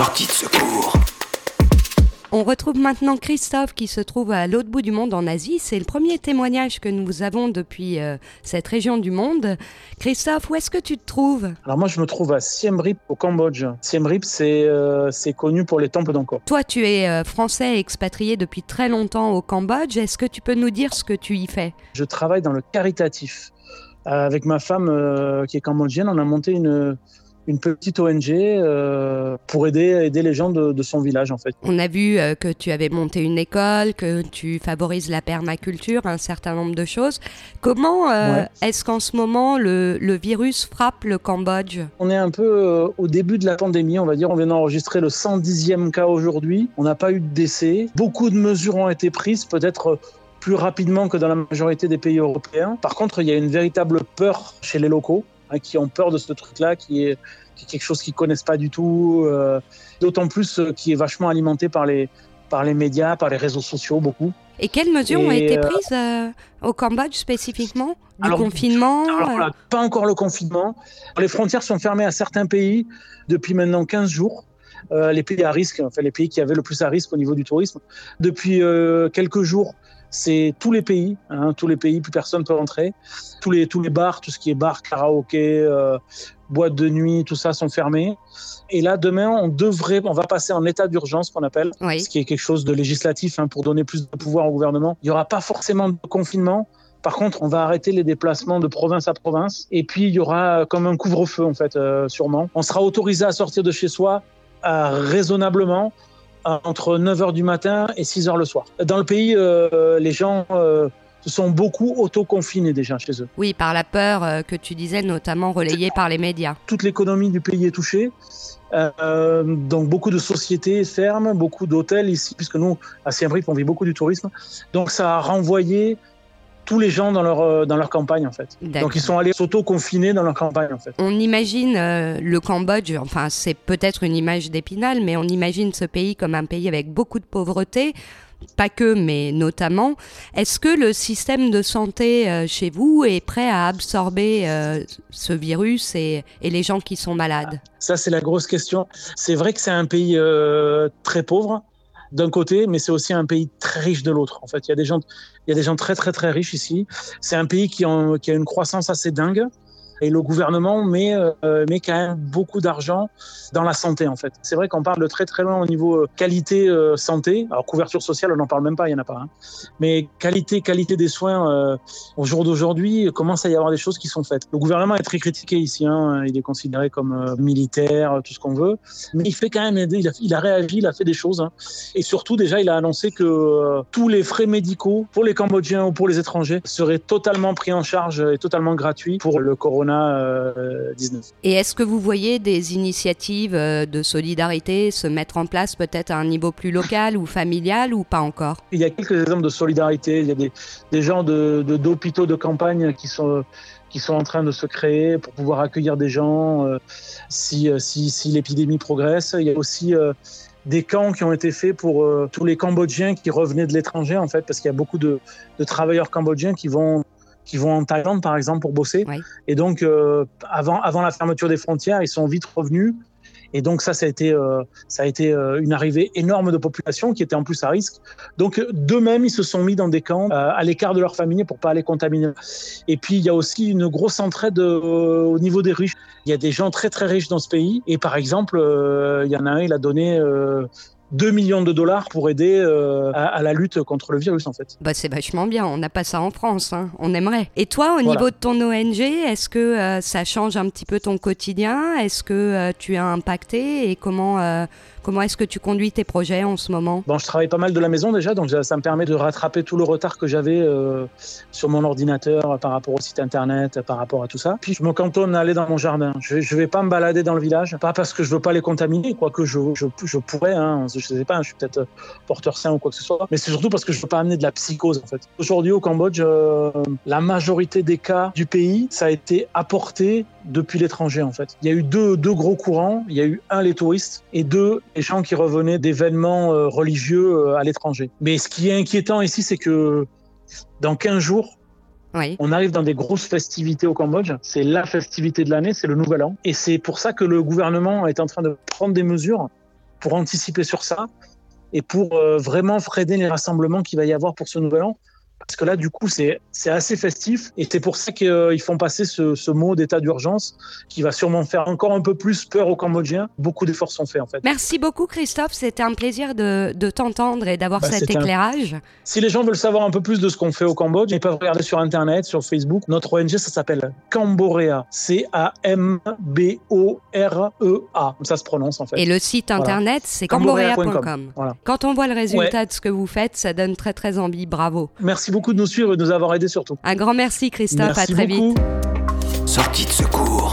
Sortie de secours. On retrouve maintenant Christophe qui se trouve à l'autre bout du monde en Asie. C'est le premier témoignage que nous avons depuis euh, cette région du monde. Christophe, où est-ce que tu te trouves? Alors moi, je me trouve à Siem Reap au Cambodge. Siem Reap, c'est euh, c'est connu pour les temples d'Angkor. Toi, tu es euh, français expatrié depuis très longtemps au Cambodge. Est-ce que tu peux nous dire ce que tu y fais? Je travaille dans le caritatif. Euh, avec ma femme euh, qui est cambodgienne, on a monté une, une petite ONG euh, pour aider, aider les gens de, de son village en fait. On a vu euh, que tu avais monté une école, que tu favorises la permaculture, un certain nombre de choses. Comment euh, Ouais. est-ce qu'en ce moment le, le virus frappe le Cambodge? On est un peu au début de la pandémie, on va dire. On vient d'enregistrer le 110e cas aujourd'hui. On n'a pas eu de décès. Beaucoup de mesures ont été prises, peut-être plus rapidement que dans la majorité des pays européens. Par contre, il y a une véritable peur chez les locaux, hein, qui ont peur de ce truc-là, qui est, qui est quelque chose qu'ils connaissent pas du tout. euh, D'autant plus euh, qui est vachement alimenté par les, par les médias, par les réseaux sociaux, beaucoup. Et quelles mesures ont été euh, prises euh, au Cambodge spécifiquement? Du Alors, confinement? Alors pas encore le confinement. Les frontières sont fermées à certains pays depuis maintenant 15 jours. Euh, les pays à risque, enfin les pays qui avaient le plus à risque au niveau du tourisme. Depuis euh, quelques jours, c'est tous les pays, hein, tous les pays, plus personne peut rentrer. Tous les, tous les bars, tout ce qui est bar, karaoké, euh, boîte de nuit, tout ça sont fermés. Et là, demain, on devrait, on va passer en état d'urgence, qu'on appelle, Oui. ce qui est quelque chose de législatif hein, pour donner plus de pouvoir au gouvernement. Il n'y aura pas forcément de confinement. Par contre, on va arrêter les déplacements de province à province. Et puis, il y aura comme un couvre-feu, en fait, euh, sûrement. On sera autorisé à sortir de chez soi euh, raisonnablement entre 9h du matin et 6h le soir. Dans le pays, euh, les gens euh, se sont beaucoup auto-confinés déjà chez eux. Oui, par la peur euh, que tu disais, notamment relayée par les médias. toute l'économie du pays est touchée. Euh, donc beaucoup de sociétés ferment, beaucoup d'hôtels ici, puisque nous, à Siem Reap, on vit beaucoup du tourisme. Donc ça a renvoyé tous les gens dans leur, euh, dans leur campagne, en fait. Donc ils sont allés s'auto-confiner dans leur campagne, en fait. On imagine euh, le Cambodge, enfin c'est peut-être une image d'épinal, mais on imagine ce pays comme un pays avec beaucoup de pauvreté, pas que, mais notamment. Est-ce que le système de santé euh, chez vous est prêt à absorber euh, ce virus et, et les gens qui sont malades? Ça, c'est la grosse question. C'est vrai que c'est un pays euh, très pauvre d'un côté, mais c'est aussi un pays très riche de l'autre. En fait, il y a des gens, il y a des gens très très très riches ici. C'est un pays qui, qui a une croissance assez dingue. Et le gouvernement met, euh, met quand même beaucoup d'argent dans la santé, en fait. C'est vrai qu'on parle de très très loin au niveau euh, qualité euh, santé. Alors couverture sociale, on n'en parle même pas, il y en a pas. hein. Mais qualité qualité des soins euh, au jour d'aujourd'hui, commence à y avoir des choses qui sont faites. Le gouvernement est très critiqué ici. hein. Il est considéré comme euh, militaire, tout ce qu'on veut. Mais il fait quand même, il a, réagi, il a fait des choses. hein. Et surtout, déjà, il a annoncé que euh, tous les frais médicaux pour les Cambodgiens ou pour les étrangers seraient totalement pris en charge et totalement gratuits pour le Corona euh, 19. Et est-ce que vous voyez des initiatives euh, de solidarité se mettre en place peut-être à un niveau plus local ou familial ou pas encore? Il y a quelques exemples de solidarité. Il y a des, des gens de de- d'hôpitaux de, campagne qui sont qui sont en train de se créer pour pouvoir accueillir des gens euh, si, si, si l'épidémie progresse. Il y a aussi euh, des camps qui ont été faits pour euh, tous les Cambodgiens qui revenaient de l'étranger, en fait, parce qu'il y a beaucoup de, de travailleurs cambodgiens qui vont qui vont en Thaïlande, par exemple, pour bosser. Et donc, euh, avant, avant la fermeture des frontières, ils sont vite revenus. Et donc, ça, ça a été, euh, ça a été euh, une arrivée énorme de population qui était en plus à risque. Donc, d'eux-mêmes, ils se sont mis dans des camps euh, à l'écart de leur famille pour pas les contaminer. Et puis, il y a aussi une grosse entraide au niveau des riches. Il y a des gens très, très riches dans ce pays. Et par exemple, il y en a un, il a donné 2 millions de dollars pour aider euh, à, à la lutte contre le virus, en fait. Bah, c'est vachement bien, on n'a pas ça en France, hein. on aimerait. Et toi, au Voilà. niveau de ton ONG, est-ce que euh, ça change un petit peu ton quotidien? Est-ce que euh, tu es impacté? Et comment, comment est-ce que tu conduis tes projets en ce moment? Bon, je travaille pas mal de la maison déjà, donc ça me permet de rattraper tout le retard que j'avais sur mon ordinateur par rapport au site internet, par rapport à tout ça. Puis je me cantonne à aller dans mon jardin. Je, je vais pas me balader dans le village, pas parce que je veux pas les contaminer, quoique je, je, je pourrais, hein, je sais pas, je suis peut-être euh, porteur sain ou quoi que ce soit, mais c'est surtout parce que je veux pas amener de la psychose en fait. Aujourd'hui au Cambodge, euh, la majorité des cas du pays, ça a été apporté depuis l'étranger en fait. Il y a eu deux, deux gros courants. Il y a eu un les touristes et deux les gens qui revenaient d'événements euh, religieux à l'étranger. Mais ce qui est inquiétant ici, c'est que dans 15 jours, Oui. on arrive dans des grosses festivités au Cambodge. C'est la festivité de l'année, c'est le Nouvel An. Et c'est pour ça que le gouvernement est en train de prendre des mesures pour anticiper sur ça et pour euh, vraiment freiner les rassemblements qu'il va y avoir pour ce nouvel an. Parce que là, du coup, c'est assez festif. Et c'est pour ça qu'ils font passer ce, ce mot d'état d'urgence qui va sûrement faire encore un peu plus peur aux Cambodgiens. Beaucoup d'efforts sont faits, en fait. Merci beaucoup, Christophe. C'était un plaisir de, de t'entendre et d'avoir Bah, cet un- éclairage. Si les gens veulent savoir un peu plus de ce qu'on fait au Cambodge, ils peuvent regarder sur Internet, sur Facebook. Notre ONG, ça s'appelle Camborea. C-A-M-B-O-R-E-A. Comme ça se prononce, en fait. Et le site Voilà. internet, c'est Camborea.com. Voilà. Quand on voit le résultat de ce que vous faites, ça donne très très envie. Bravo. Merci beaucoup de nous suivre et de nous avoir aidés surtout. Un grand merci, Christophe. Merci à très beaucoup. vite. Sortie de secours.